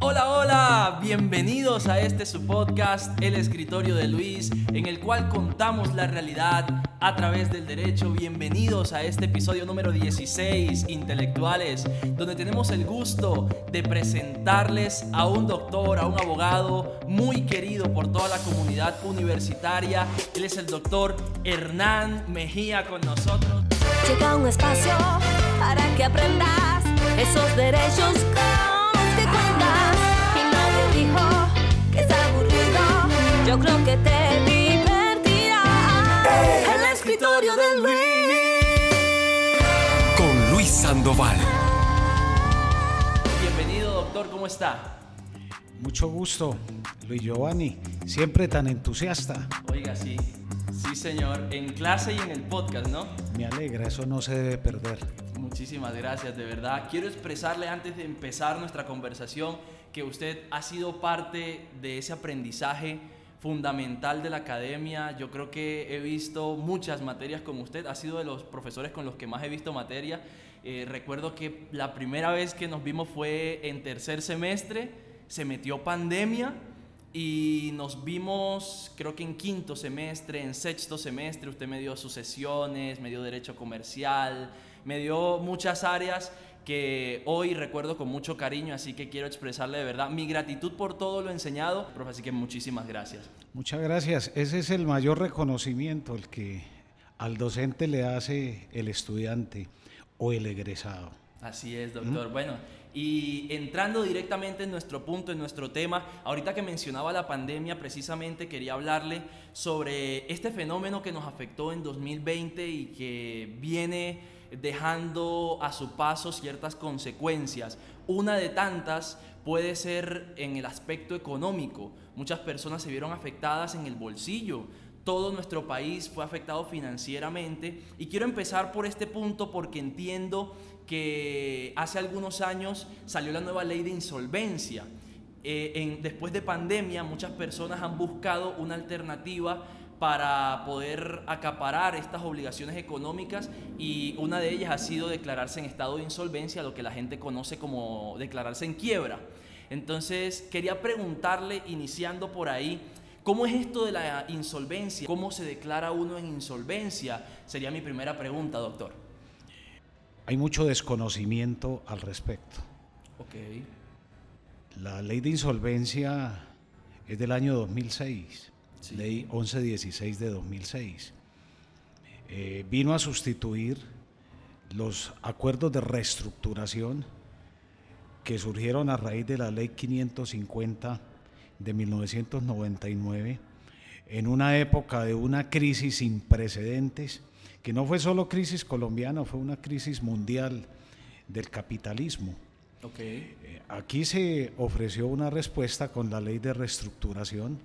Hola, hola, bienvenidos a este su podcast, El Escritorio de Luis, en el cual contamos la realidad a través del derecho. Bienvenidos a este episodio número 16, Intelectuales, donde tenemos el gusto de presentarles a un doctor, a un abogado muy querido por toda la comunidad universitaria. Él es el doctor Hernán Mejía con nosotros. Un espacio para que aprendas esos derechos con Sandoval. Bienvenido, doctor, ¿cómo está? Mucho gusto, Luis Giovanni, siempre tan entusiasta. Oiga, sí, sí, señor, en clase y en el podcast, ¿no? Me alegra, eso no se debe perder. Muchísimas gracias, de verdad. Quiero expresarle antes de empezar nuestra conversación que usted ha sido parte de ese aprendizaje fundamental de la academia. Yo creo que he visto muchas materias con usted. Ha sido de los profesores con los que más he visto materia. Eh, recuerdo que la primera vez que nos vimos fue en tercer semestre. Se metió pandemia y nos vimos, creo que en quinto semestre, en sexto semestre, usted me dio sus sesiones, me dio derecho comercial, me dio muchas áreas que hoy recuerdo con mucho cariño, así que quiero expresarle de verdad mi gratitud por todo lo enseñado, profe, así que muchísimas gracias. Muchas gracias. Ese es el mayor reconocimiento, el que al docente le hace el estudiante o el egresado. Así es, doctor. Bueno, y entrando directamente en nuestro punto, en nuestro tema, ahorita que mencionaba la pandemia, precisamente quería hablarle sobre este fenómeno que nos afectó en 2020 y que viene dejando a su paso ciertas consecuencias. Una de tantas puede ser en el aspecto económico. Muchas personas se vieron afectadas en el bolsillo. Todo nuestro país fue afectado financieramente. Y quiero empezar por este punto porque entiendo que hace algunos años salió la nueva ley de insolvencia. Eh, después de pandemia, muchas personas han buscado una alternativa para poder acaparar estas obligaciones económicas y una de ellas ha sido declararse en estado de insolvencia, lo que la gente conoce como declararse en quiebra. Entonces, quería preguntarle, iniciando por ahí, ¿cómo es esto de la insolvencia? ¿Cómo se declara uno en insolvencia? Sería mi primera pregunta, doctor. Hay mucho desconocimiento al respecto. La ley de insolvencia es del año 2006, Sí. ley 1116 de 2006. Eh, vino a sustituir los acuerdos de reestructuración que surgieron a raíz de la ley 550 de 1999, en una época de una crisis sin precedentes, que no fue solo crisis colombiana, fue una crisis mundial del capitalismo. ok, Eh, Aquí se ofreció una respuesta con la ley de reestructuración,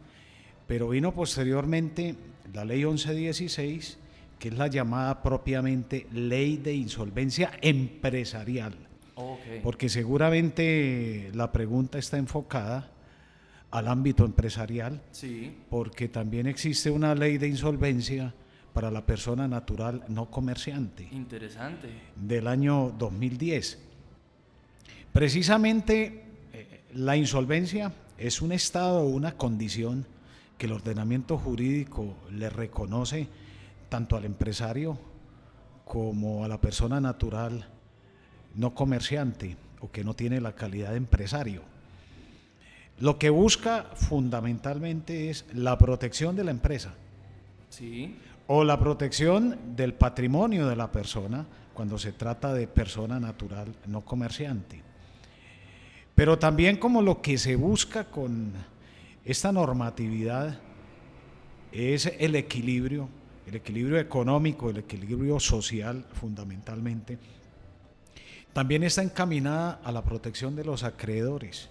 pero vino posteriormente la ley 1116, que es la llamada propiamente ley de insolvencia empresarial, ok. porque seguramente la pregunta está enfocada al ámbito empresarial, Sí, porque también existe una ley de insolvencia para la persona natural no comerciante interesante. del año 2010. Precisamente eh, la insolvencia es un estado o una condición que el ordenamiento jurídico le reconoce tanto al empresario como a la persona natural no comerciante o que no tiene la calidad de empresario. Lo que busca fundamentalmente es la protección de la empresa Sí, o la protección del patrimonio de la persona cuando se trata de persona natural no comerciante. Pero también como lo que se busca con esta normatividad es el equilibrio, el equilibrio económico, el equilibrio social fundamentalmente, también está encaminada a la protección de los acreedores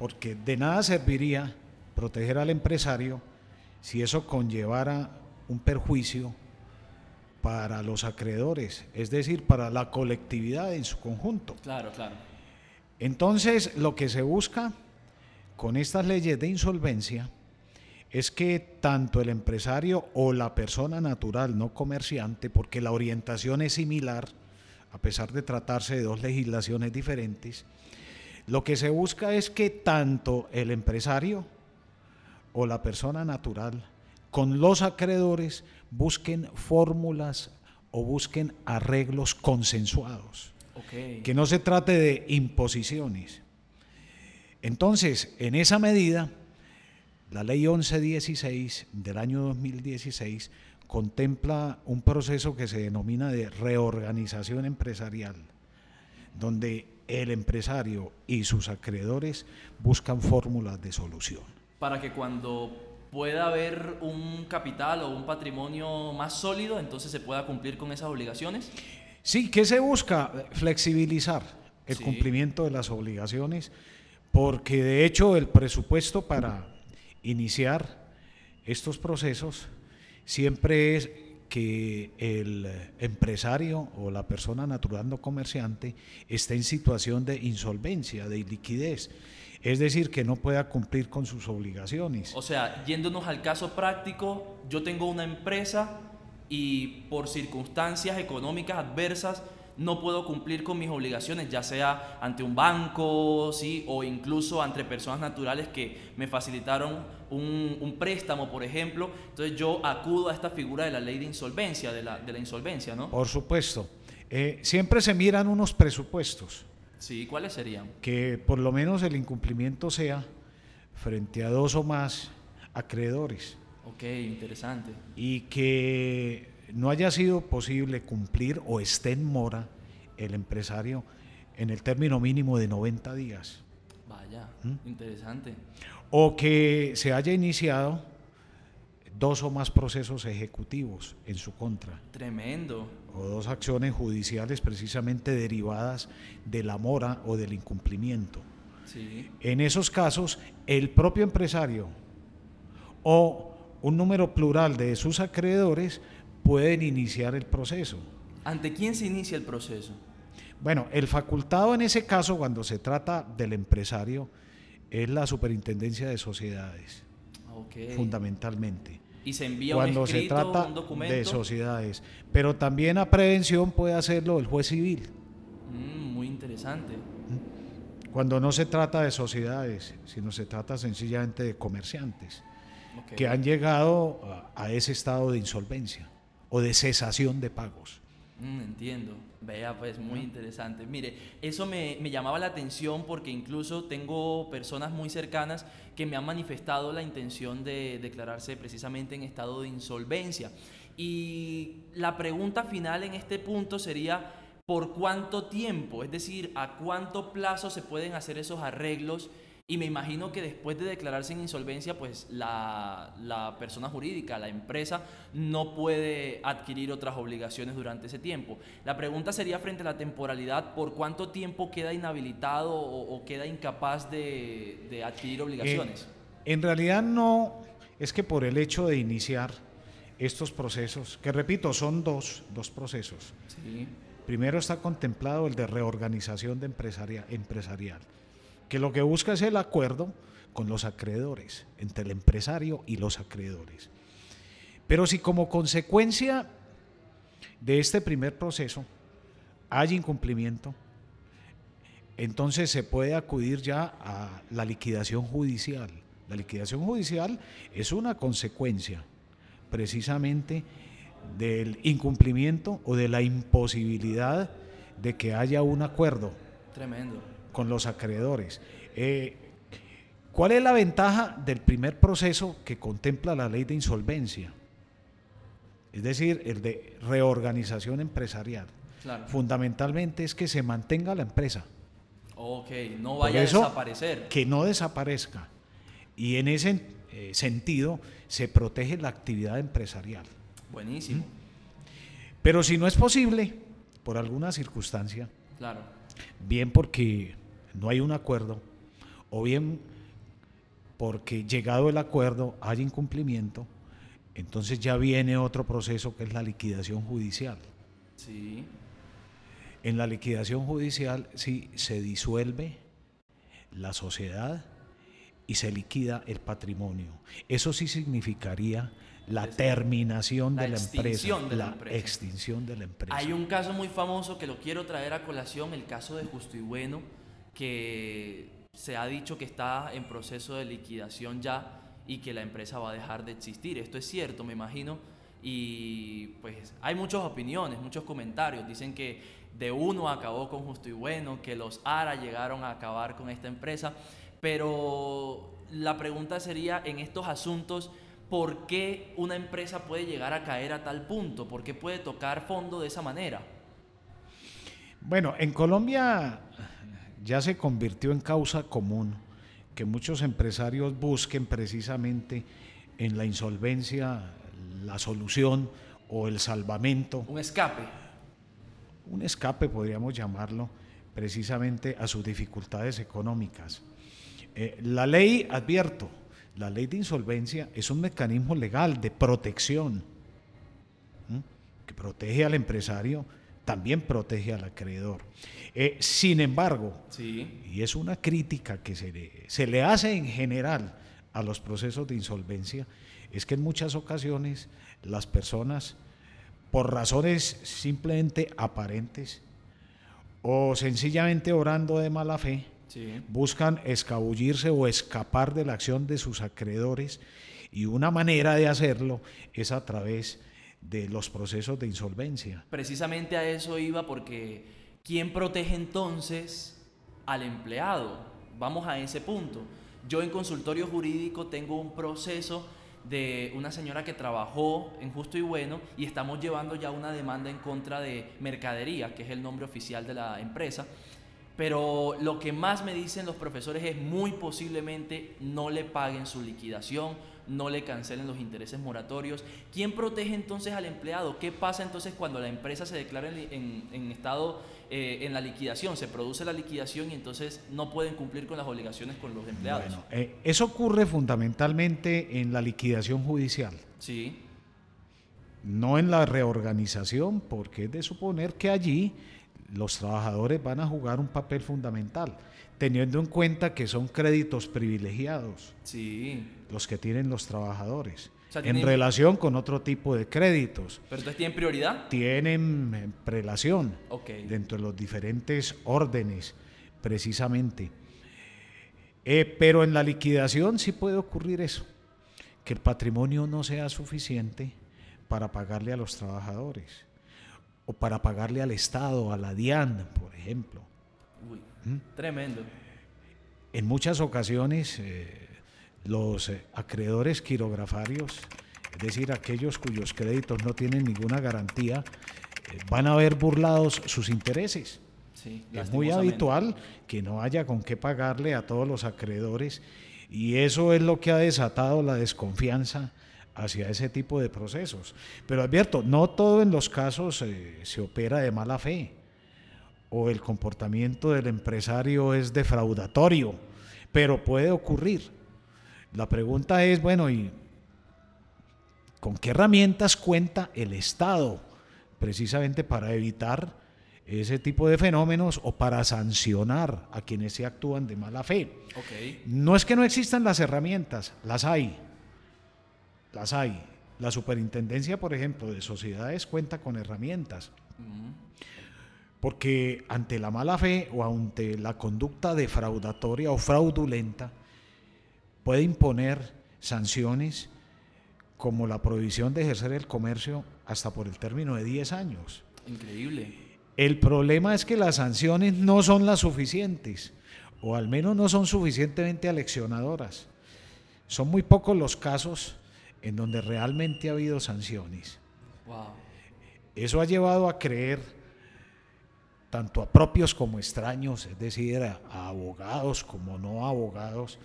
porque de nada serviría proteger al empresario si eso conllevara un perjuicio para los acreedores, es decir, para la colectividad en su conjunto. Claro, claro. Entonces, lo que se busca con estas leyes de insolvencia es que tanto el empresario o la persona natural no comerciante, porque la orientación es similar, a pesar de tratarse de dos legislaciones diferentes, Lo que se busca es que tanto el empresario o la persona natural con los acreedores busquen fórmulas o busquen arreglos consensuados. Que no se trate de imposiciones. Entonces, en esa medida, la ley 1116 del año 2016 contempla un proceso que se denomina de reorganización empresarial, donde el empresario y sus acreedores buscan fórmulas de solución. Para que cuando pueda haber un capital o un patrimonio más sólido, entonces se pueda cumplir con esas obligaciones. Sí, ¿qué se busca? Flexibilizar el Sí. cumplimiento de las obligaciones, porque de hecho el presupuesto para iniciar estos procesos siempre es que el empresario o la persona natural no comerciante esté en situación de insolvencia, de iliquidez, es decir, que no pueda cumplir con sus obligaciones. O sea, yéndonos al caso práctico, yo tengo una empresa y por circunstancias económicas adversas no puedo cumplir con mis obligaciones, ya sea ante un banco, ¿sí? o incluso ante personas naturales que me facilitaron un, un préstamo, por ejemplo. Entonces yo acudo a esta figura de la ley de insolvencia, de la, de la insolvencia, ¿no? Por supuesto, eh, siempre se miran unos presupuestos. Sí, ¿cuáles serían? que por lo menos el incumplimiento sea frente a dos o más acreedores Ok, interesante. y que no haya sido posible cumplir o esté en mora el empresario en el término mínimo de 90 días Vaya, ¿Mm? interesante. o que se haya iniciado dos o más procesos ejecutivos en su contra Tremendo. O dos acciones judiciales precisamente derivadas de la mora o del incumplimiento. Sí. En esos casos, el propio empresario o un número plural de sus acreedores pueden iniciar el proceso. ¿Ante quién se inicia el proceso? Bueno, el facultado en ese caso, cuando se trata del empresario, es la superintendencia de sociedades, fundamentalmente. Y se envía Cuando un se trata un de documento. sociedades. Pero también a prevención puede hacerlo el juez civil. Mm, muy interesante. Cuando no se trata de sociedades, sino se trata sencillamente de comerciantes. Que han llegado a, a ese estado de insolvencia o de cesación de pagos. Mm, entiendo. Vea, pues muy interesante. Mire, eso me, me llamaba la atención porque incluso tengo personas muy cercanas que me han manifestado la intención de declararse precisamente en estado de insolvencia. Y la pregunta final en este punto sería, ¿por cuánto tiempo? Es decir, ¿a cuánto plazo se pueden hacer esos arreglos? Y me imagino que después de declararse en insolvencia, pues la, la persona jurídica, la empresa, no puede adquirir otras obligaciones durante ese tiempo. La pregunta sería frente a la temporalidad, ¿por cuánto tiempo queda inhabilitado o, o queda incapaz de, de adquirir obligaciones? Eh, en realidad no, es que por el hecho de iniciar estos procesos, que repito, son dos, dos procesos. Sí, Primero está contemplado el de reorganización de empresaria, empresarial, que lo que busca es el acuerdo con los acreedores, entre el empresario y los acreedores. Pero si como consecuencia de este primer proceso hay incumplimiento, entonces se puede acudir ya a la liquidación judicial. La liquidación judicial es una consecuencia precisamente del incumplimiento o de la imposibilidad de que haya un acuerdo tremendo. Con los acreedores. Eh, ¿Cuál es la ventaja del primer proceso que contempla la ley de insolvencia? Es decir, el de reorganización empresarial. Claro. Fundamentalmente es que se mantenga la empresa, Ok, no vaya eso- a desaparecer. que no desaparezca. Y en ese eh, sentido se protege la actividad empresarial. Buenísimo, Pero si no es posible, por alguna circunstancia, claro. bien porque no hay un acuerdo, o bien porque llegado el acuerdo hay incumplimiento, entonces ya viene otro proceso que es la liquidación judicial. Sí, En la liquidación judicial sí se disuelve la sociedad y se liquida el patrimonio. Eso sí significaría la terminación la de la empresa, de la la empresa. extinción de la empresa. Hay un caso muy famoso que lo quiero traer a colación, el caso de Justo y Bueno, que se ha dicho que está en proceso de liquidación ya y que la empresa va a dejar de existir. Esto es cierto, me imagino. Y pues hay muchas opiniones, muchos comentarios. Dicen que de uno acabó con Justo y Bueno, que los ARA llegaron a acabar con esta empresa. Pero la pregunta sería en estos asuntos, ¿por qué una empresa puede llegar a caer a tal punto? ¿Por qué puede tocar fondo de esa manera? Bueno, en Colombia ya se convirtió en causa común que muchos empresarios busquen precisamente en la insolvencia la solución o el salvamento. Un escape. Un escape podríamos llamarlo precisamente a sus dificultades económicas. Eh, la ley, advierto, la ley de insolvencia es un mecanismo legal de protección que protege al empresario, también protege al acreedor. Eh, sin embargo, y es una crítica que se le, se le hace en general a los procesos de insolvencia, es que en muchas ocasiones las personas, por razones simplemente aparentes o sencillamente orando de mala fe, buscan escabullirse o escapar de la acción de sus acreedores y una manera de hacerlo es a través de los procesos de insolvencia. Precisamente a eso iba porque ¿quién protege entonces al empleado? Vamos a ese punto. Yo en consultorio jurídico tengo un proceso de una señora que trabajó en Justo y Bueno y estamos llevando ya una demanda en contra de Mercadería, que es el nombre oficial de la empresa. Pero lo que más me dicen los profesores es muy posiblemente no le paguen su liquidación, no le cancelen los intereses moratorios. ¿Quién protege entonces al empleado? ¿Qué pasa entonces cuando la empresa se declara en, estado eh, en la liquidación? Se produce la liquidación y entonces no pueden cumplir con las obligaciones con los empleados. Bueno, eh, eso ocurre fundamentalmente en la liquidación judicial. Sí. No en la reorganización, porque es de suponer que allí los trabajadores van a jugar un papel fundamental teniendo en cuenta que son créditos privilegiados sí. los que tienen los trabajadores. en relación con otro tipo de créditos. ¿Pero entonces tienen prioridad? Tienen eh, prelación dentro de los diferentes órdenes, precisamente. Eh, pero en la liquidación sí puede ocurrir eso, que el patrimonio no sea suficiente para pagarle a los trabajadores o para pagarle al Estado, a la DIAN, por ejemplo. Tremendo. En muchas ocasiones eh, los eh, acreedores quirografarios, es decir, aquellos cuyos créditos no tienen ninguna garantía, eh, van a ver burlados sus intereses. es muy habitual que no haya con qué pagarle a todos los acreedores y eso es lo que ha desatado la desconfianza hacia ese tipo de procesos. Pero advierto, no todo en los casos se opera de mala fe o el comportamiento del empresario es defraudatorio, pero puede ocurrir. La pregunta es, bueno, ¿y con qué herramientas cuenta el Estado precisamente para evitar ese tipo de fenómenos o para sancionar a quienes se actúan de mala fe? No es que no existan las herramientas, las hay, las hay. La superintendencia, por ejemplo, de sociedades cuenta con herramientas. Porque ante la mala fe o ante la conducta defraudatoria o fraudulenta, puede imponer sanciones como la prohibición de ejercer el comercio hasta por el término de 10 años. Increíble. El problema es que las sanciones no son las suficientes, o al menos no son suficientemente aleccionadoras. Son muy pocos los casos en donde realmente ha habido sanciones. Eso ha llevado a creer tanto a propios como extraños, es decir, a, abogados como no abogados,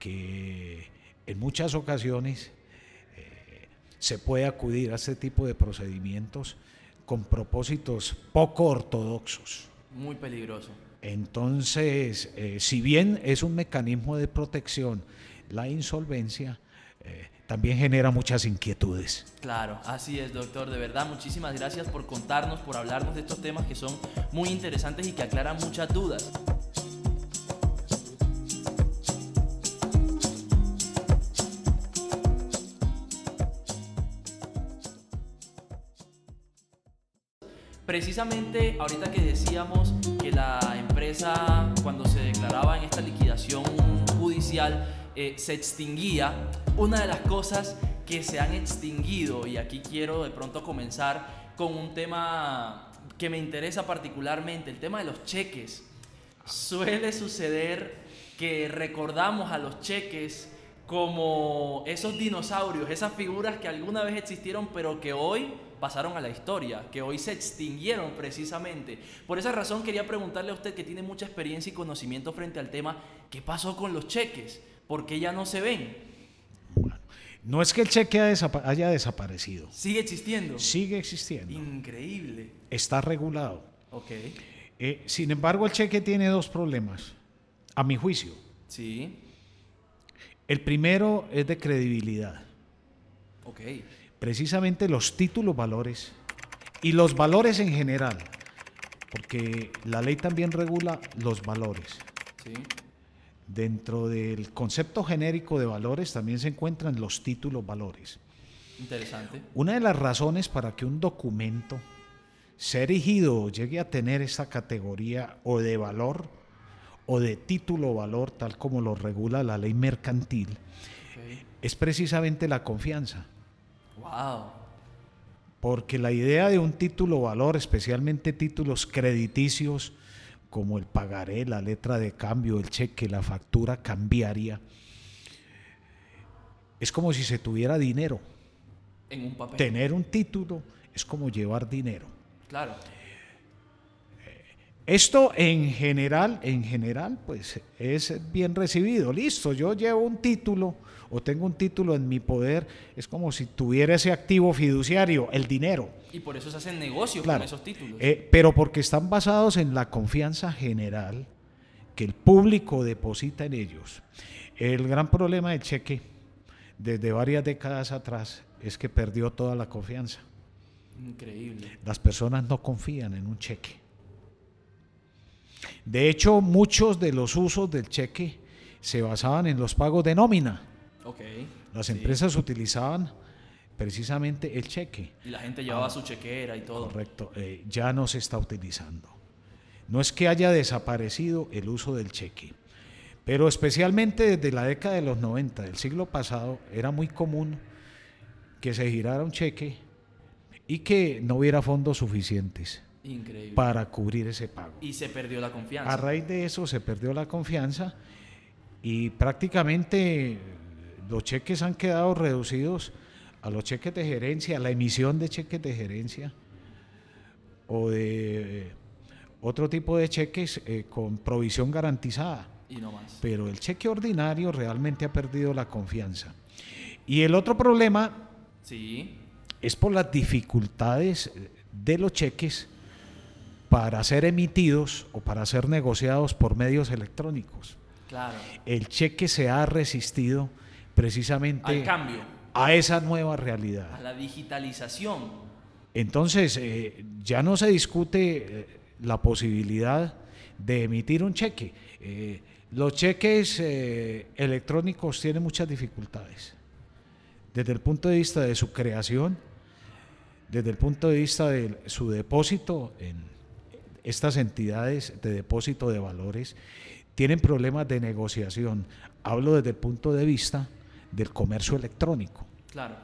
que en muchas ocasiones eh, se puede acudir a este tipo de procedimientos con propósitos poco ortodoxos. Muy peligroso. Entonces, eh, si bien es un mecanismo de protección, la insolvencia eh, también genera muchas inquietudes. Claro, así es, doctor. De verdad, muchísimas gracias por contarnos, por hablarnos de estos temas que son muy interesantes y que aclaran muchas dudas. Precisamente ahorita que decíamos que la empresa cuando se declaraba en esta liquidación judicial eh, se extinguía, una de las cosas que se han extinguido, y aquí quiero de pronto comenzar con un tema que me interesa particularmente, el tema de los cheques. Suele suceder que recordamos a los cheques como esos dinosaurios, esas figuras que alguna vez existieron pero que hoy pasaron a la historia, que hoy se extinguieron precisamente. Por esa razón quería preguntarle a usted que tiene mucha experiencia y conocimiento frente al tema, ¿qué pasó con los cheques? ¿Por qué ya no se ven? no es que el cheque haya desaparecido. ¿Sigue existiendo? Sigue existiendo. Increíble. Está regulado. Ok. Eh, sin embargo, el cheque tiene dos problemas, a mi juicio. Sí. El primero es de credibilidad. Ok precisamente los títulos valores y los valores en general, porque la ley también regula los valores. Dentro del concepto genérico de valores también se encuentran los títulos valores. Interesante. Una de las razones para que un documento sea erigido o llegue a tener esta categoría o de valor o de título valor, tal como lo regula la ley mercantil, es precisamente la confianza. Porque la idea de un título valor, especialmente títulos crediticios, como el pagaré, la letra de cambio, el cheque, la factura cambiaria, es como si se tuviera dinero. En un papel. Tener un título es como llevar dinero. Claro. Esto en general, en general, pues es bien recibido. Listo, yo llevo un título o tengo un título en mi poder, es como si tuviera ese activo fiduciario, el dinero. Y por eso se hacen negocios con esos títulos. Eh, pero porque están basados en la confianza general que el público deposita en ellos. El gran problema del cheque, desde varias décadas atrás, es que perdió toda la confianza. Increíble. Las personas no confían en un cheque. De hecho, muchos de los usos del cheque se basaban en los pagos de nómina. Las empresas utilizaban precisamente el cheque. Y la gente llevaba ah, su chequera y todo. Correcto, eh, ya no se está utilizando. No es que haya desaparecido el uso del cheque, pero especialmente desde la década de los 90 del siglo pasado era muy común que se girara un cheque y que no hubiera fondos suficientes. Increíble. para cubrir ese pago. Y se perdió la confianza. A raíz de eso se perdió la confianza y prácticamente los cheques han quedado reducidos a los cheques de gerencia, a la emisión de cheques de gerencia o de eh, otro tipo de cheques eh, con provisión garantizada. Y no más. Pero el cheque ordinario realmente ha perdido la confianza. Y el otro problema sí. es por las dificultades de los cheques para ser emitidos o para ser negociados por medios electrónicos. Claro. El cheque se ha resistido precisamente cambio. a esa nueva realidad. A la digitalización. Entonces, eh, ya no se discute eh, la posibilidad de emitir un cheque. Eh, los cheques electrónicos tienen muchas dificultades. Desde el punto de vista de su creación, desde el punto de vista de su depósito en estas entidades de depósito de valores tienen problemas de negociación. Hablo desde el punto de vista del comercio electrónico. Claro.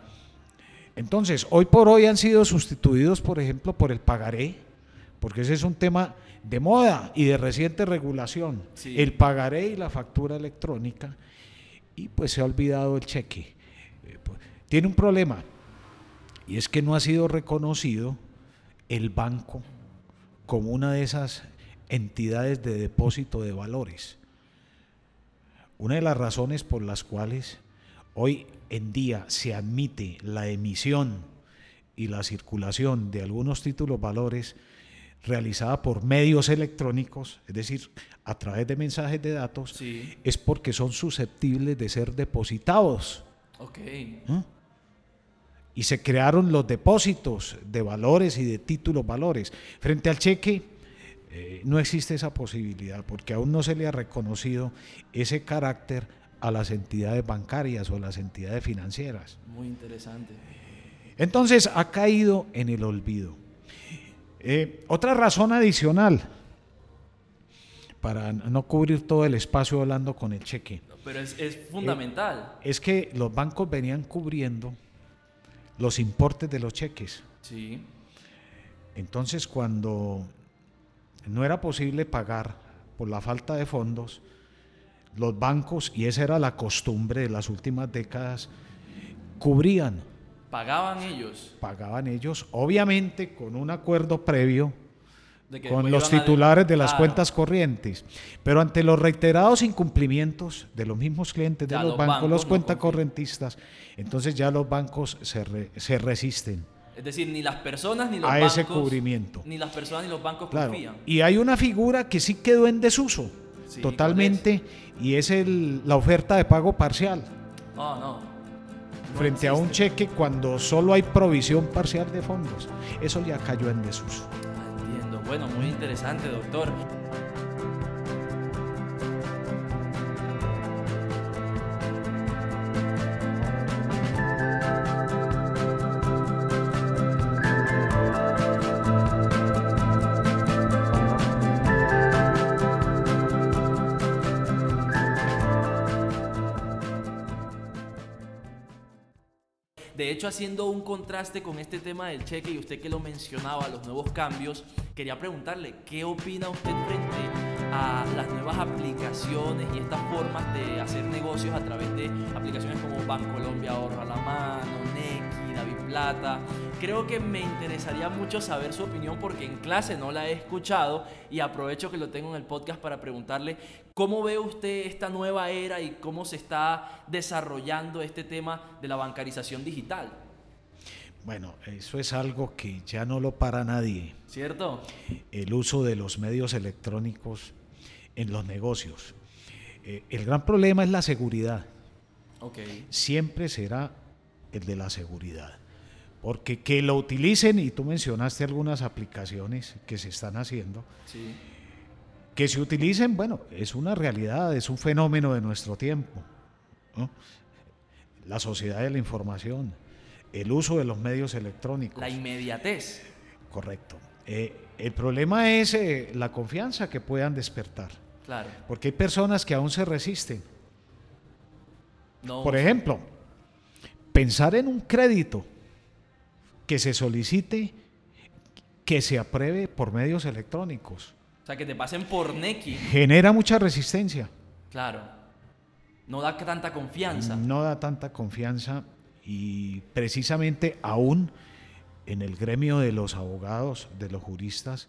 Entonces, hoy por hoy han sido sustituidos, por ejemplo, por el pagaré, porque ese es un tema de moda y de reciente regulación. El pagaré y la factura electrónica, y pues se ha olvidado el cheque. Eh, pues, tiene un problema, y es que no ha sido reconocido el banco como una de esas entidades de depósito de valores. Una de las razones por las cuales hoy en día se admite la emisión y la circulación de algunos títulos valores realizada por medios electrónicos, es decir, a través de mensajes de datos, es porque son susceptibles de ser depositados. Okay. ¿Mm? y se crearon los depósitos de valores y de títulos valores. Frente al cheque eh, no existe esa posibilidad porque aún no se le ha reconocido ese carácter a las entidades bancarias o las entidades financieras. Muy interesante. Entonces ha caído en el olvido. Eh, otra razón adicional, para no cubrir todo el espacio hablando con el cheque, Pero es, es fundamental. es que los bancos venían cubriendo los importes de los cheques. sí. Entonces, cuando no era posible pagar por la falta de fondos, los bancos, y esa era la costumbre de las últimas décadas, cubrían, Pagaban ellos. pagaban ellos, obviamente con un acuerdo previo con los a- titulares de las Claro. cuentas corrientes. Pero ante los reiterados incumplimientos de los mismos clientes de los, los bancos, bancos los no cuentacorrentistas, entonces ya los bancos se, re- se resisten Es decir, ni las personas ni los a bancos. ese cubrimiento. Ni las personas ni los bancos Claro. confían. Y hay una figura que sí quedó en desuso Sí, totalmente y es el- la oferta de pago parcial Oh, no. No frente a un cheque cuando solo hay provisión parcial de fondos. Eso ya cayó en desuso. Ah, Entiendo. Bueno, muy interesante, doctor. De hecho, haciendo un contraste con este tema del cheque y usted que lo mencionaba, los nuevos cambios, quería preguntarle, ¿qué opina usted frente a las nuevas aplicaciones y estas formas de hacer negocios a través de aplicaciones como Bancolombia Ahorro a la Mano, David Plata? Creo que me interesaría mucho saber su opinión porque en clase no la he escuchado y aprovecho que lo tengo en el podcast para preguntarle cómo ve usted esta nueva era y cómo se está desarrollando este tema de la bancarización digital, Bueno, eso es algo que ya no lo para nadie. ¿cierto? el uso de los medios electrónicos en los negocios. Eh, el gran problema es la seguridad. Ok, Siempre será el de la seguridad. Porque que lo utilicen, y tú mencionaste algunas aplicaciones que se están haciendo, sí, que se utilicen, bueno, es una realidad, es un fenómeno de nuestro tiempo. ¿no? La sociedad de la información, el uso de los medios electrónicos. la inmediatez. Correcto. Eh, el problema es eh, la confianza que puedan despertar, Claro. porque hay personas que aún se resisten. No, Por ejemplo, pensar en un crédito que se solicite, que se apruebe por medios electrónicos, o sea, que te pasen por Nequi, genera mucha resistencia, claro. No da tanta confianza. no da tanta confianza y precisamente aún en el gremio de los abogados, de los juristas,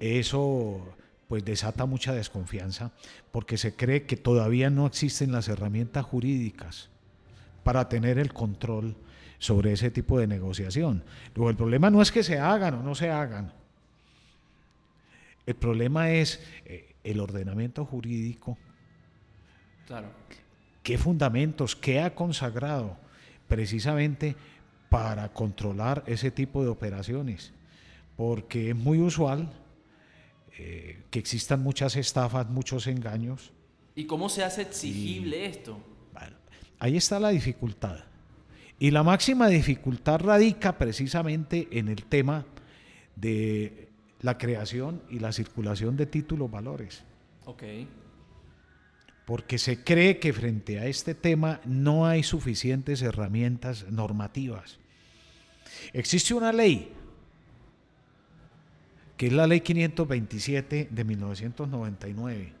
eso pues desata mucha desconfianza porque se cree que todavía no existen las herramientas jurídicas para tener el control sobre ese tipo de negociación. Luego el problema no es que se hagan o no se hagan. El problema es eh, el ordenamiento jurídico Claro. qué fundamentos, qué ha consagrado precisamente para controlar ese tipo de operaciones. Porque es muy usual eh, que existan muchas estafas, muchos engaños. ¿Y cómo se hace exigible esto? Bueno, ahí está la dificultad. Y la máxima dificultad radica precisamente en el tema de la creación y la circulación de títulos valores. Ok. porque se cree que frente a este tema no hay suficientes herramientas normativas. Existe una ley, que es la ley 527 de 1999.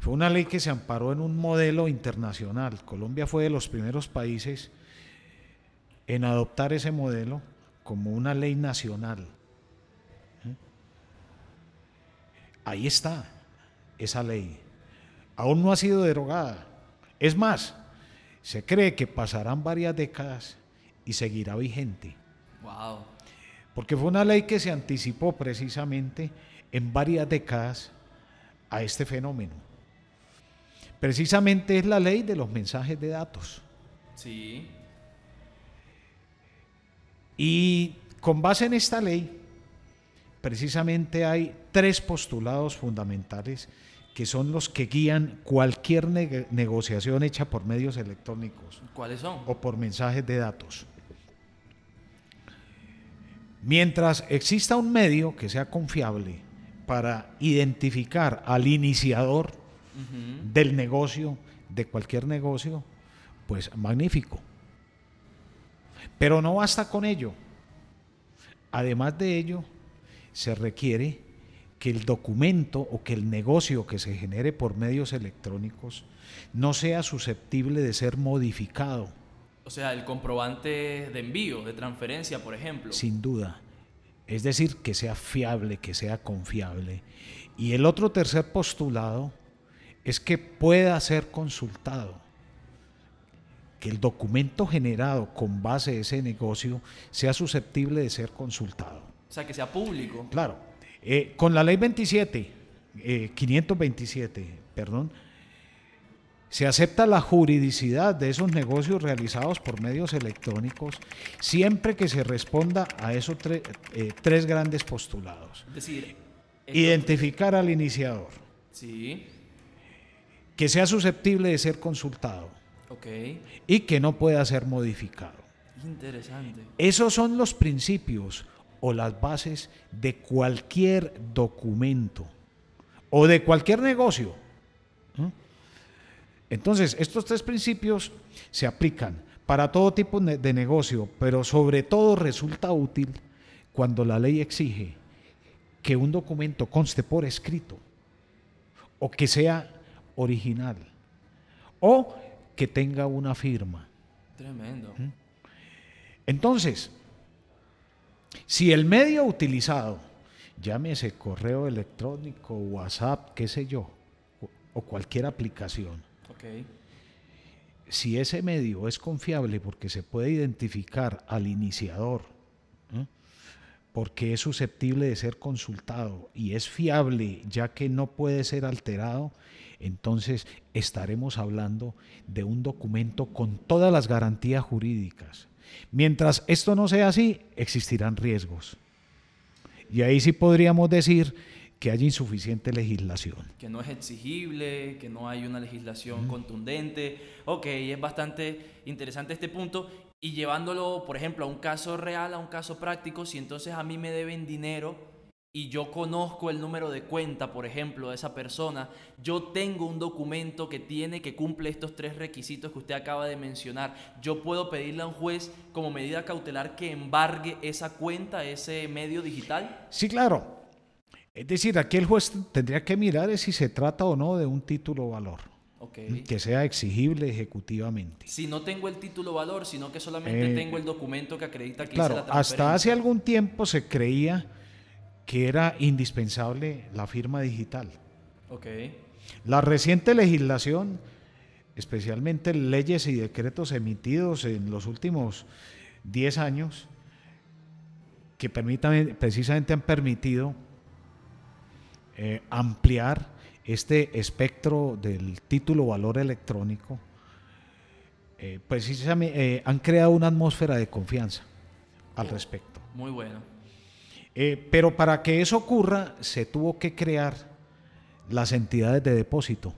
Fue una ley que se amparó en un modelo internacional. Colombia fue de los primeros países en adoptar ese modelo como una ley nacional. ¿Eh? Ahí está esa ley aún no ha sido derogada. Es más, se cree que pasarán varias décadas y seguirá vigente, Wow. porque fue una ley que se anticipó precisamente en varias décadas a este fenómeno. Precisamente es la ley de los mensajes de datos. Sí. Y con base en esta ley, precisamente hay tres postulados fundamentales que son los que guían cualquier neg- negociación hecha por medios electrónicos ¿Cuáles son? o por mensajes de datos. Mientras exista un medio que sea confiable para identificar al iniciador del negocio, de cualquier negocio, pues magnífico. Pero no basta con ello. Además de ello, se requiere que el documento o que el negocio que se genere por medios electrónicos no sea susceptible de ser modificado. O sea, el comprobante de envío, de transferencia, por ejemplo. Sin duda. Es decir, que sea fiable, que sea confiable. Y el otro tercer postulado es que pueda ser consultado. Que el documento generado con base a ese negocio sea susceptible de ser consultado. O sea, que sea público. Claro. Eh, con la ley 27, 527, eh, perdón, se acepta la juridicidad de esos negocios realizados por medios electrónicos siempre que se responda a esos eh, tres grandes postulados. Es decir, identificar al iniciador. Sí. Que sea susceptible de ser consultado. Y que no pueda ser modificado. Interesante. Esos son los principios o las bases de cualquier documento o de cualquier negocio. Entonces, estos tres principios se aplican para todo tipo de negocio, pero sobre todo resulta útil cuando la ley exige que un documento conste por escrito o que sea original o que tenga una firma. Tremendo. Entonces, si el medio utilizado, llámese correo electrónico, WhatsApp, qué sé yo, o cualquier aplicación, si ese medio es confiable porque se puede identificar al iniciador, porque es susceptible de ser consultado y es fiable ya que no puede ser alterado, entonces estaremos hablando de un documento con todas las garantías jurídicas. Mientras esto no sea así, existirán riesgos. Y ahí sí podríamos decir que hay insuficiente legislación. Que no es exigible, que no hay una legislación contundente. Ok, es bastante interesante este punto. Y llevándolo, por ejemplo, a un caso real, a un caso práctico, si entonces a mí me deben dinero y yo conozco el número de cuenta, por ejemplo, de esa persona, yo tengo un documento que tiene, que cumple estos tres requisitos que usted acaba de mencionar, yo puedo pedirle a un juez como medida cautelar que embargue esa cuenta, ese medio digital. Sí, claro. Es decir, aquí el juez tendría que mirar si se trata o no de un título valor. Que sea exigible ejecutivamente. Si no tengo el título valor, sino que solamente eh, tengo el documento que acredita que claro, hice la Hasta hace algún tiempo se creía que era indispensable la firma digital. La reciente legislación, especialmente leyes y decretos emitidos en los últimos 10 años, que permitan, precisamente han permitido eh, ampliar este espectro del título valor electrónico, eh, precisamente eh, han creado una atmósfera de confianza al respecto. Muy bueno. pero para que eso ocurra, se tuvo que crear las entidades de depósito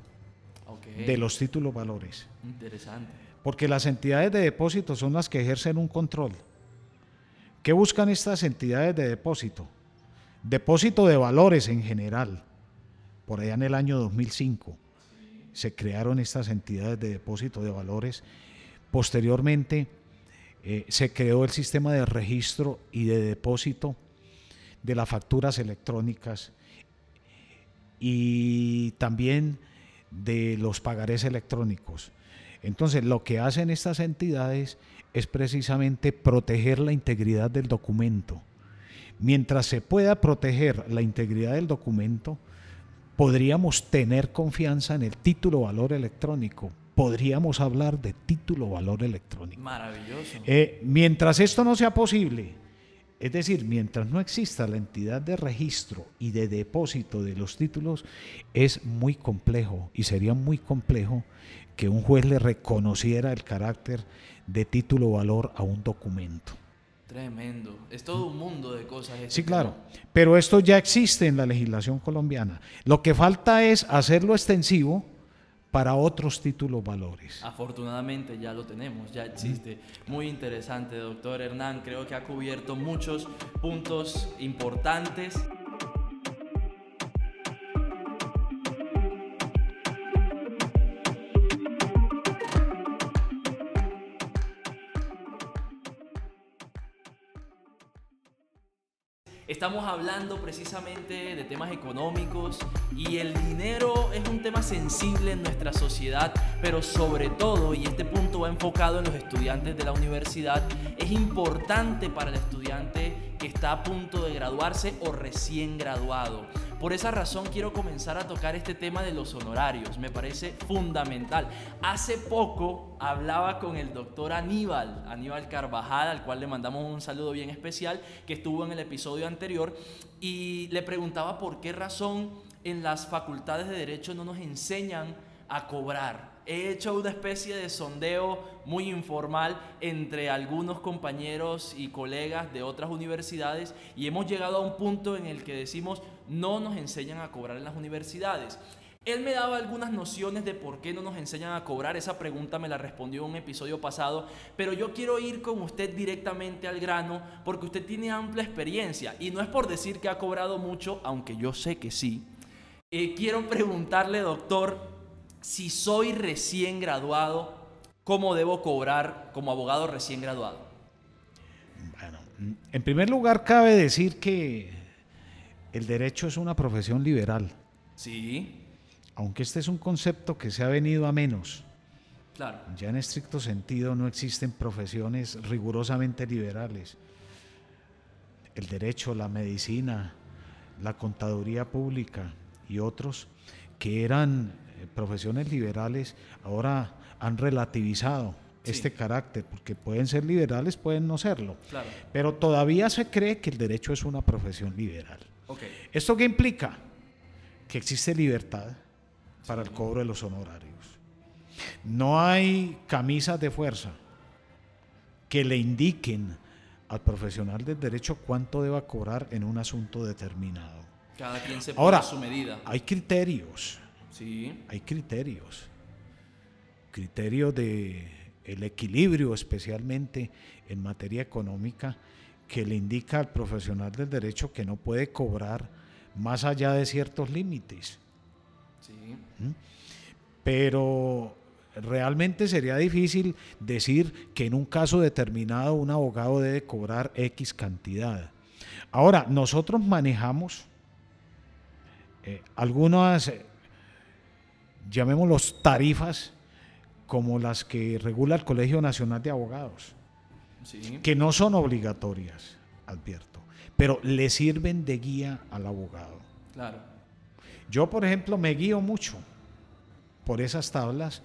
de los títulos valores. Interesante. Porque las entidades de depósito son las que ejercen un control. ¿Qué buscan estas entidades de depósito? Depósito de valores en general. Por allá en el año 2005 se crearon estas entidades de depósito de valores. Posteriormente eh, se creó el sistema de registro y de depósito de las facturas electrónicas y también de los pagarés electrónicos. Entonces, lo que hacen estas entidades es precisamente proteger la integridad del documento mientras se pueda proteger la integridad del documento, podríamos tener confianza en el título valor electrónico. Podríamos hablar de título valor electrónico. Maravilloso. Eh, mientras esto no sea posible, es decir, mientras no exista la entidad de registro y de depósito de los títulos, es muy complejo y sería muy complejo que un juez le reconociera el carácter de título valor a un documento. Tremendo. Es todo un mundo de cosas. Este sí, claro. Pero esto ya existe en la legislación colombiana. Lo que falta es hacerlo extensivo para otros títulos valores. Afortunadamente ya lo tenemos, ya existe. Muy interesante, doctor Hernán. Creo que ha cubierto muchos puntos importantes. Estamos hablando precisamente de temas económicos y el dinero es un tema sensible en nuestra sociedad, pero sobre todo, y este punto va enfocado en los estudiantes de la universidad, es importante para el estudiante que está a punto de graduarse o recién graduado. Por esa razón quiero comenzar a tocar este tema de los honorarios. Me parece fundamental. Hace poco hablaba con el doctor Aníbal, Aníbal Carvajal, al cual le mandamos un saludo bien especial, que estuvo en el episodio anterior, y le preguntaba por qué razón en las facultades de Derecho no nos enseñan a cobrar he hecho una especie de sondeo muy informal entre algunos compañeros y colegas de otras universidades y hemos llegado a un punto en el que decimos no nos enseñan a cobrar en las universidades. Él me daba algunas nociones de por qué no nos enseñan a cobrar. Esa pregunta me la respondió en un episodio pasado. Pero yo quiero ir con usted directamente al grano porque usted tiene amplia experiencia. Y no es por decir que ha cobrado mucho, aunque yo sé que sí. Eh, quiero preguntarle, doctor, si soy recién graduado, ¿cómo debo cobrar como abogado recién graduado? Bueno, en primer lugar cabe decir que el derecho es una profesión liberal. Sí. Aunque este es un concepto que se ha venido a menos. Claro. Ya en estricto sentido no existen profesiones rigurosamente liberales. El derecho, la medicina, la contaduría pública y otros que eran profesiones liberales ahora han relativizado este carácter, porque pueden ser liberales, pueden no serlo. Pero todavía se cree que el derecho es una profesión liberal. ¿Esto qué implica? Que existe libertad para el cobro de los honorarios. No hay camisas de fuerza que le indiquen al profesional del derecho cuánto deba cobrar en un asunto determinado. Cada quien se pone Ahora, su medida. Hay criterios Sí. Hay criterios. Criterios de el equilibrio, especialmente en materia económica, que le indica al profesional del derecho que no puede cobrar más allá de ciertos límites. Sí. ¿Mm? Pero realmente sería difícil decir que en un caso determinado un abogado debe cobrar X cantidad. Ahora, nosotros manejamos eh, algunas llamémoslos tarifas como las que regula el Colegio Nacional de Abogados, que no son obligatorias, advierto, pero le sirven de guía al abogado. Claro. Yo, por ejemplo, me guío mucho por esas tablas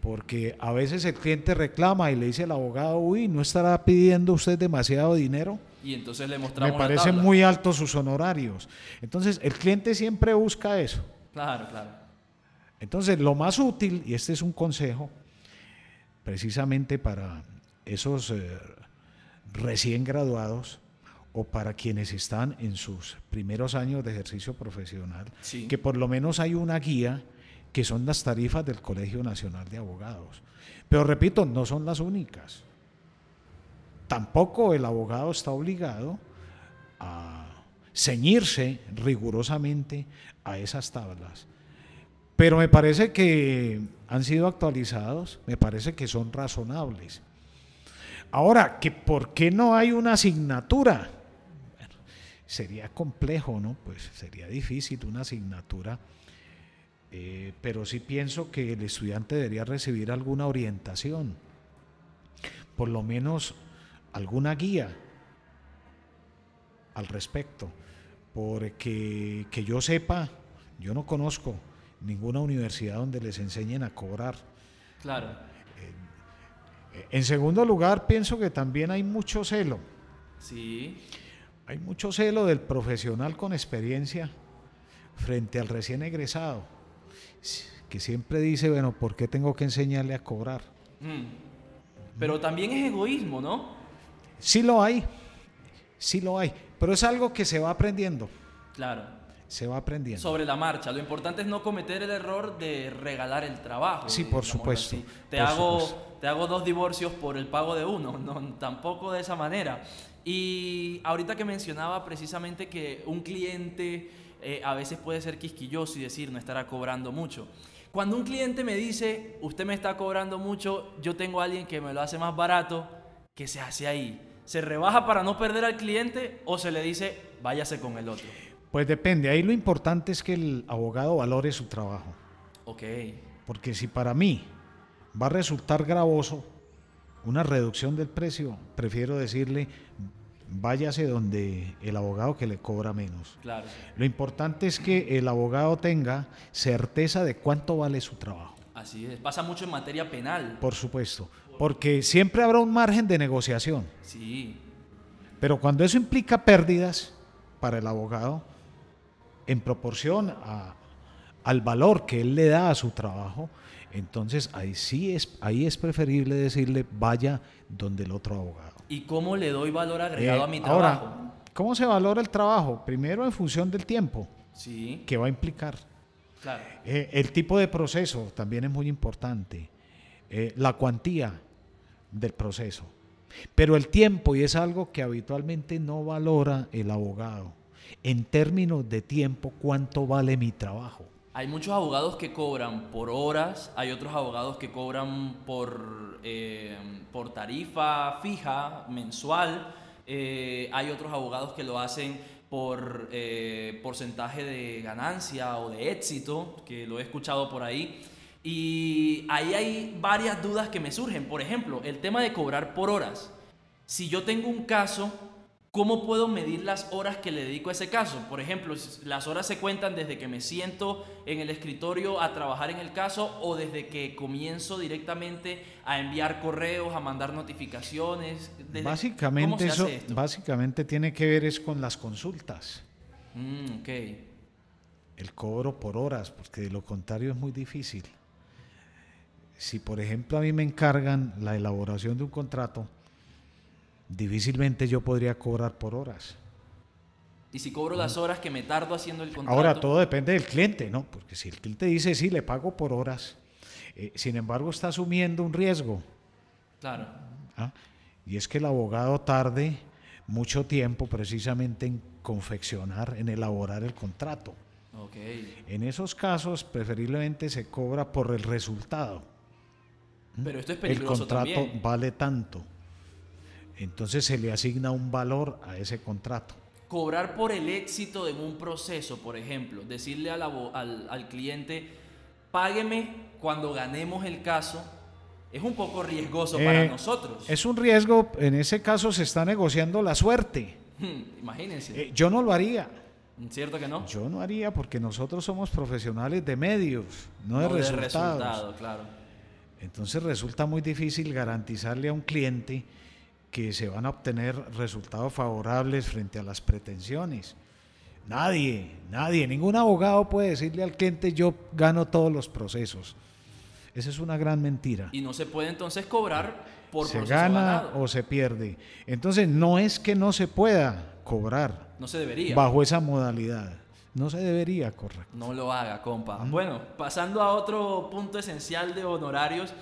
porque a veces el cliente reclama y le dice al abogado, uy, ¿no estará pidiendo usted demasiado dinero? Y entonces le mostramos. Me parecen muy altos sus honorarios. Entonces, el cliente siempre busca eso. Claro, claro. Entonces, lo más útil, y este es un consejo, precisamente para esos eh, recién graduados o para quienes están en sus primeros años de ejercicio profesional, que por lo menos hay una guía que son las tarifas del Colegio Nacional de Abogados. Pero repito, no son las únicas. Tampoco el abogado está obligado a ceñirse rigurosamente a esas tablas. Pero me parece que han sido actualizados, me parece que son razonables. Ahora, que ¿por qué no hay una asignatura? Sería complejo, ¿no? Pues sería difícil una asignatura, eh, pero sí pienso que el estudiante debería recibir alguna orientación, por lo menos alguna guía al respecto, porque que yo sepa, yo no conozco ninguna universidad donde les enseñen a cobrar. Claro. En segundo lugar, pienso que también hay mucho celo. Sí. Hay mucho celo del profesional con experiencia frente al recién egresado, que siempre dice, bueno, ¿por qué tengo que enseñarle a cobrar? Mm. Pero también es egoísmo, ¿no? Sí lo hay, sí lo hay, pero es algo que se va aprendiendo. Claro. Se va aprendiendo. Sobre la marcha. Lo importante es no cometer el error de regalar el trabajo. Sí, por supuesto, así. Te, por hago, supuesto. te hago dos divorcios por el pago de uno. No, tampoco de esa manera. Y ahorita que mencionaba precisamente que un cliente eh, a veces puede ser quisquilloso y decir no estará cobrando mucho. Cuando un cliente me dice, usted me está cobrando mucho, yo tengo a alguien que me lo hace más barato, ¿qué se hace ahí? ¿Se rebaja para no perder al cliente o se le dice, váyase con el otro? Pues depende, ahí lo importante es que el abogado valore su trabajo. Ok, Porque si para mí va a resultar gravoso una reducción del precio, prefiero decirle, váyase donde el abogado que le cobra menos. claro. Lo importante es que el abogado tenga certeza de cuánto vale su trabajo, Así es. Pasa mucho en materia penal. por supuesto, porque siempre habrá un margen de negociación, Sí, pero cuando eso implica pérdidas para el abogado, en proporción a- al valor que él le da a su trabajo, entonces ahí sí es, ahí es preferible decirle vaya donde el otro abogado. ¿Y cómo le doy valor agregado Eh, a mi trabajo? Ahora, ¿cómo se valora el trabajo? Primero en función del tiempo Sí, que va a implicar. claro. Eh, el tipo de proceso también es muy importante. Eh, la cuantía del proceso. Pero el tiempo, y es algo que habitualmente no valora el abogado. En términos de tiempo, ¿cuánto vale mi trabajo? Hay muchos abogados que cobran por horas, hay otros abogados que cobran por, eh, por tarifa fija, mensual, eh, hay otros abogados que lo hacen por eh, porcentaje de ganancia o de éxito, que lo he escuchado por ahí. Y ahí hay varias dudas que me surgen. Por ejemplo, el tema de cobrar por horas. Si yo tengo un caso, ¿cómo puedo medir las horas que le dedico a ese caso? Por ejemplo, las horas se cuentan desde que me siento en el escritorio a trabajar en el caso o desde que comienzo directamente a enviar correos, a mandar notificaciones. Desde- ¿Cómo Básicamente eso básicamente tiene que ver es con las consultas, Mm, ok. el cobro por horas, porque de lo contrario es muy difícil. Si por ejemplo a mí me encargan la elaboración de un contrato, difícilmente yo podría cobrar por horas. Y si cobro las horas que me tardo haciendo el contrato. Ahora todo depende del cliente, ¿no? Porque si el cliente dice sí, le pago por horas, eh, sin embargo está asumiendo un riesgo. Claro. ¿ah? Y es que el abogado tarde mucho tiempo precisamente en confeccionar, en elaborar el contrato. Ok. En esos casos preferiblemente se cobra por el resultado. Pero esto es El peligroso contrato también. vale tanto. Entonces se le asigna un valor a ese contrato. Cobrar por el éxito en un proceso, por ejemplo, decirle al, abo- al, al cliente, págueme cuando ganemos el caso, es un poco riesgoso para Eh, nosotros. Es un riesgo, en ese caso se está negociando la suerte. Hmm, Imagínense. Eh, yo no lo haría. ¿Cierto que no? Yo no haría porque nosotros somos profesionales de medios, no de No resultados. resultado, claro. Entonces resulta muy difícil garantizarle a un cliente que se van a obtener resultados favorables frente a las pretensiones. Nadie, nadie, ningún abogado puede decirle al cliente yo gano todos los procesos. Esa es una gran mentira. Y no se puede entonces cobrar por se proceso gana ganado. o se pierde. Entonces no es que no se pueda cobrar No se debería. bajo esa modalidad. No se debería, correcto. No lo haga, compa. Bueno, pasando a otro punto esencial de honorarios,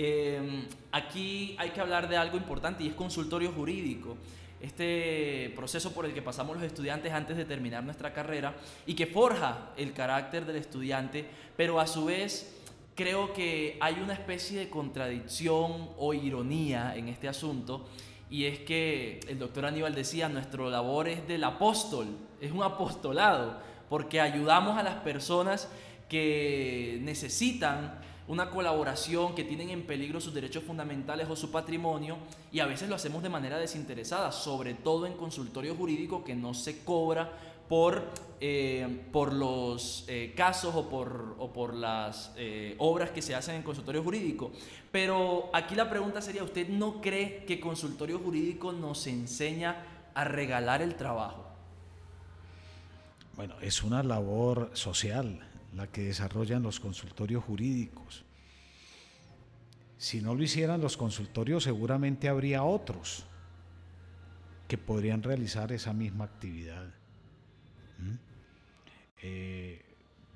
eh, aquí hay que hablar de algo importante y es consultorio jurídico. Este proceso por el que pasamos los estudiantes antes de terminar nuestra carrera y que forja el carácter del estudiante, pero a su vez creo que hay una especie de contradicción o ironía en este asunto y es que el doctor Aníbal decía, nuestro labor es del apóstol, es un apostolado, porque ayudamos a las personas que necesitan una colaboración, que tienen en peligro sus derechos fundamentales o su patrimonio, y a veces lo hacemos de manera desinteresada, sobre todo en consultorio jurídico que no se cobra por, eh, por los eh, casos o por, o por las eh, obras que se hacen en consultorio jurídico. Pero aquí la pregunta sería, ¿usted no cree que consultorio jurídico nos enseña a regalar el trabajo? Bueno, es una labor social la que desarrollan los consultorios jurídicos. Si no lo hicieran los consultorios, seguramente habría otros que podrían realizar esa misma actividad. ¿Mm? Eh,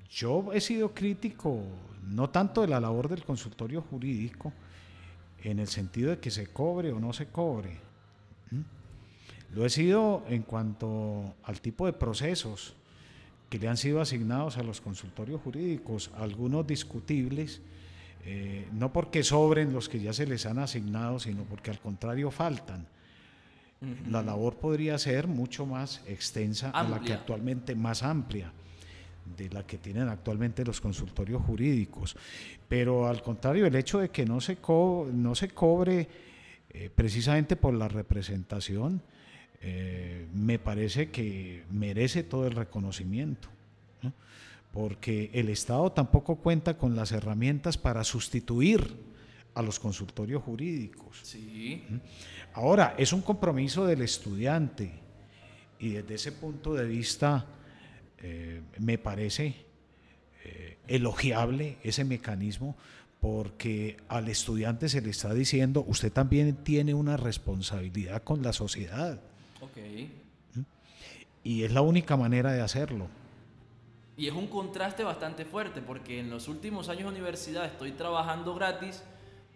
yo he sido crítico, no tanto de la labor del consultorio jurídico, en el sentido de que se cobre o no se cobre. Lo he sido en cuanto al tipo de procesos que le han sido asignados a los consultorios jurídicos, algunos discutibles, eh, no porque sobren los que ya se les han asignado, sino porque al contrario faltan. La labor podría ser mucho más extensa a la que actualmente, más amplia de la que tienen actualmente los consultorios jurídicos. Pero al contrario, el hecho de que no se, no se cobre eh, precisamente por la representación, eh, me parece que merece todo el reconocimiento, porque el Estado tampoco cuenta con las herramientas para sustituir a los consultorios jurídicos. Sí. Ahora, es un compromiso del estudiante y desde ese punto de vista eh, me parece eh, elogiable ese mecanismo porque al estudiante se le está diciendo, usted también tiene una responsabilidad con la sociedad. Y es la única manera de hacerlo. Y es un contraste bastante fuerte, porque en los últimos años de universidad estoy trabajando gratis,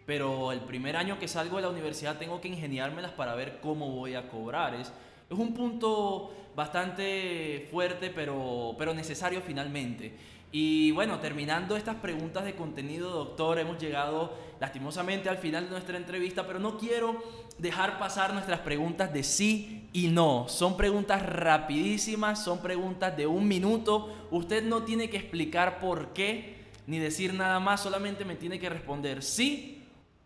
pero el primer año que salgo de la universidad tengo que ingeniármelas para ver cómo voy a cobrar. Es, es un punto bastante fuerte, pero, pero necesario finalmente. Y bueno, terminando estas preguntas de contenido, doctor, hemos llegado lastimosamente al final de nuestra entrevista, pero no quiero dejar pasar nuestras preguntas de sí y no. Son preguntas rapidísimas, son preguntas de un minuto. Usted no tiene que explicar por qué ni decir nada más, solamente me tiene que responder sí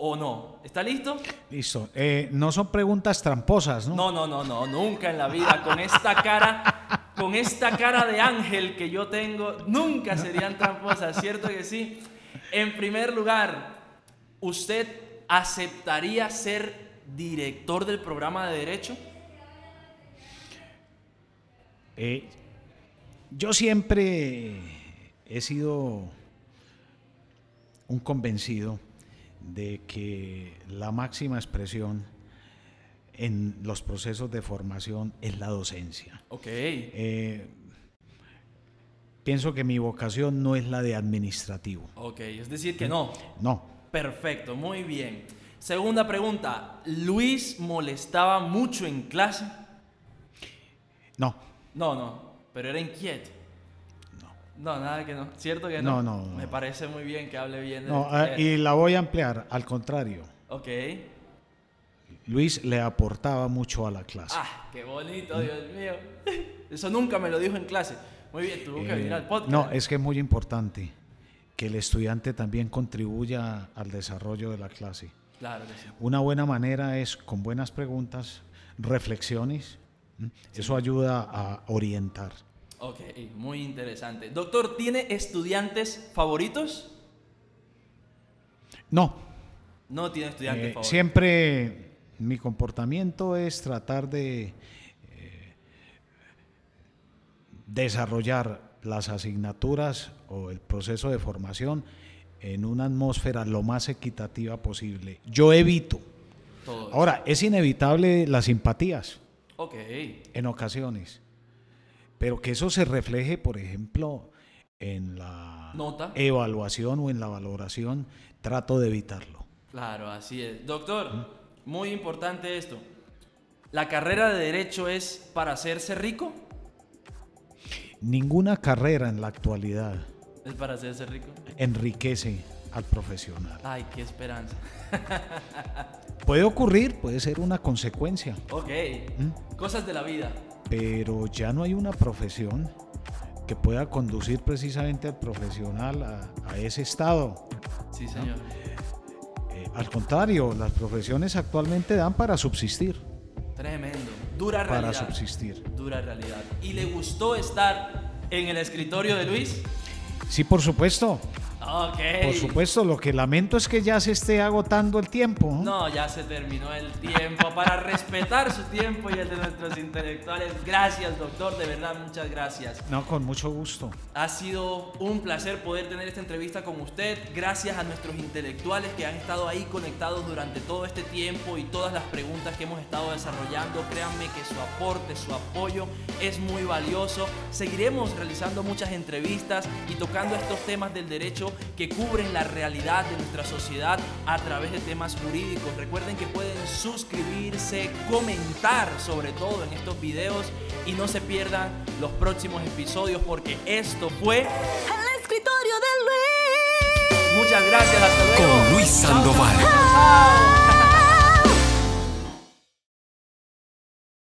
o no. ¿Está listo? Listo. Eh, no son preguntas tramposas, ¿no? No, no, no, no, nunca en la vida. Con esta cara, con esta cara de ángel que yo tengo, nunca serían tramposas, ¿cierto que sí? En primer lugar, ¿usted aceptaría ser director del programa de Derecho? Eh, yo siempre he sido un convencido de que la máxima expresión en los procesos de formación es la docencia. Ok. Eh, pienso que mi vocación no es la de administrativo. Ok, es decir que no. No. Perfecto, muy bien. Segunda pregunta, ¿Luis molestaba mucho en clase? No. No, no, pero era inquieto. No, nada que no. ¿Cierto que no? No, no. Me parece muy bien que hable bien. No, ah, y la voy a ampliar, al contrario. Ok. Luis le aportaba mucho a la clase. Ah, qué bonito, Dios mío. Eso nunca me lo dijo en clase. Muy bien, tuvo que venir al podcast. No, es que es muy importante que el estudiante también contribuya al desarrollo de la clase. Claro Una buena manera es con buenas preguntas, reflexiones. Eso ayuda a orientar. Ok, muy interesante. Doctor, ¿tiene estudiantes favoritos? No. No tiene estudiantes eh, favoritos. Siempre mi comportamiento es tratar de eh, desarrollar las asignaturas o el proceso de formación en una atmósfera lo más equitativa posible. Yo evito. Ahora, es inevitable las simpatías. Ok. En ocasiones. Pero que eso se refleje, por ejemplo, en la Nota. evaluación o en la valoración, trato de evitarlo. Claro, así es. Doctor, muy importante esto. ¿La carrera de derecho es para hacerse rico? Ninguna carrera en la actualidad ¿Es para hacerse rico? Enriquece al profesional. Ay, qué esperanza. puede ocurrir, puede ser una consecuencia. Ok. ¿Mm? Cosas de la vida. Pero ya no hay una profesión que pueda conducir precisamente al profesional a, ese estado. Sí, señor. Eh, al contrario, las profesiones actualmente dan para subsistir. Tremendo. Dura realidad. Para subsistir. Dura realidad. ¿Y le gustó estar en el escritorio de Luis? Sí, por supuesto. Ok. Por supuesto, lo que lamento es que ya se esté agotando el tiempo. No, ya se terminó el tiempo. Para respetar su tiempo y el de nuestros intelectuales. Gracias, doctor. De verdad, muchas gracias. No, con mucho gusto. Ha sido un placer poder tener esta entrevista con usted. Gracias a nuestros intelectuales que han estado ahí conectados durante todo este tiempo y todas las preguntas que hemos estado desarrollando. Créanme que su aporte, su apoyo es muy valioso. Seguiremos realizando muchas entrevistas y tocando estos temas del derecho que cubren la realidad de nuestra sociedad a través de temas jurídicos. Recuerden que pueden suscribirse, comentar sobre todo en estos videos y no se pierdan los próximos episodios porque esto fue... El escritorio de Luis. Muchas gracias, hasta luego. Con Luis Sandoval. Chao!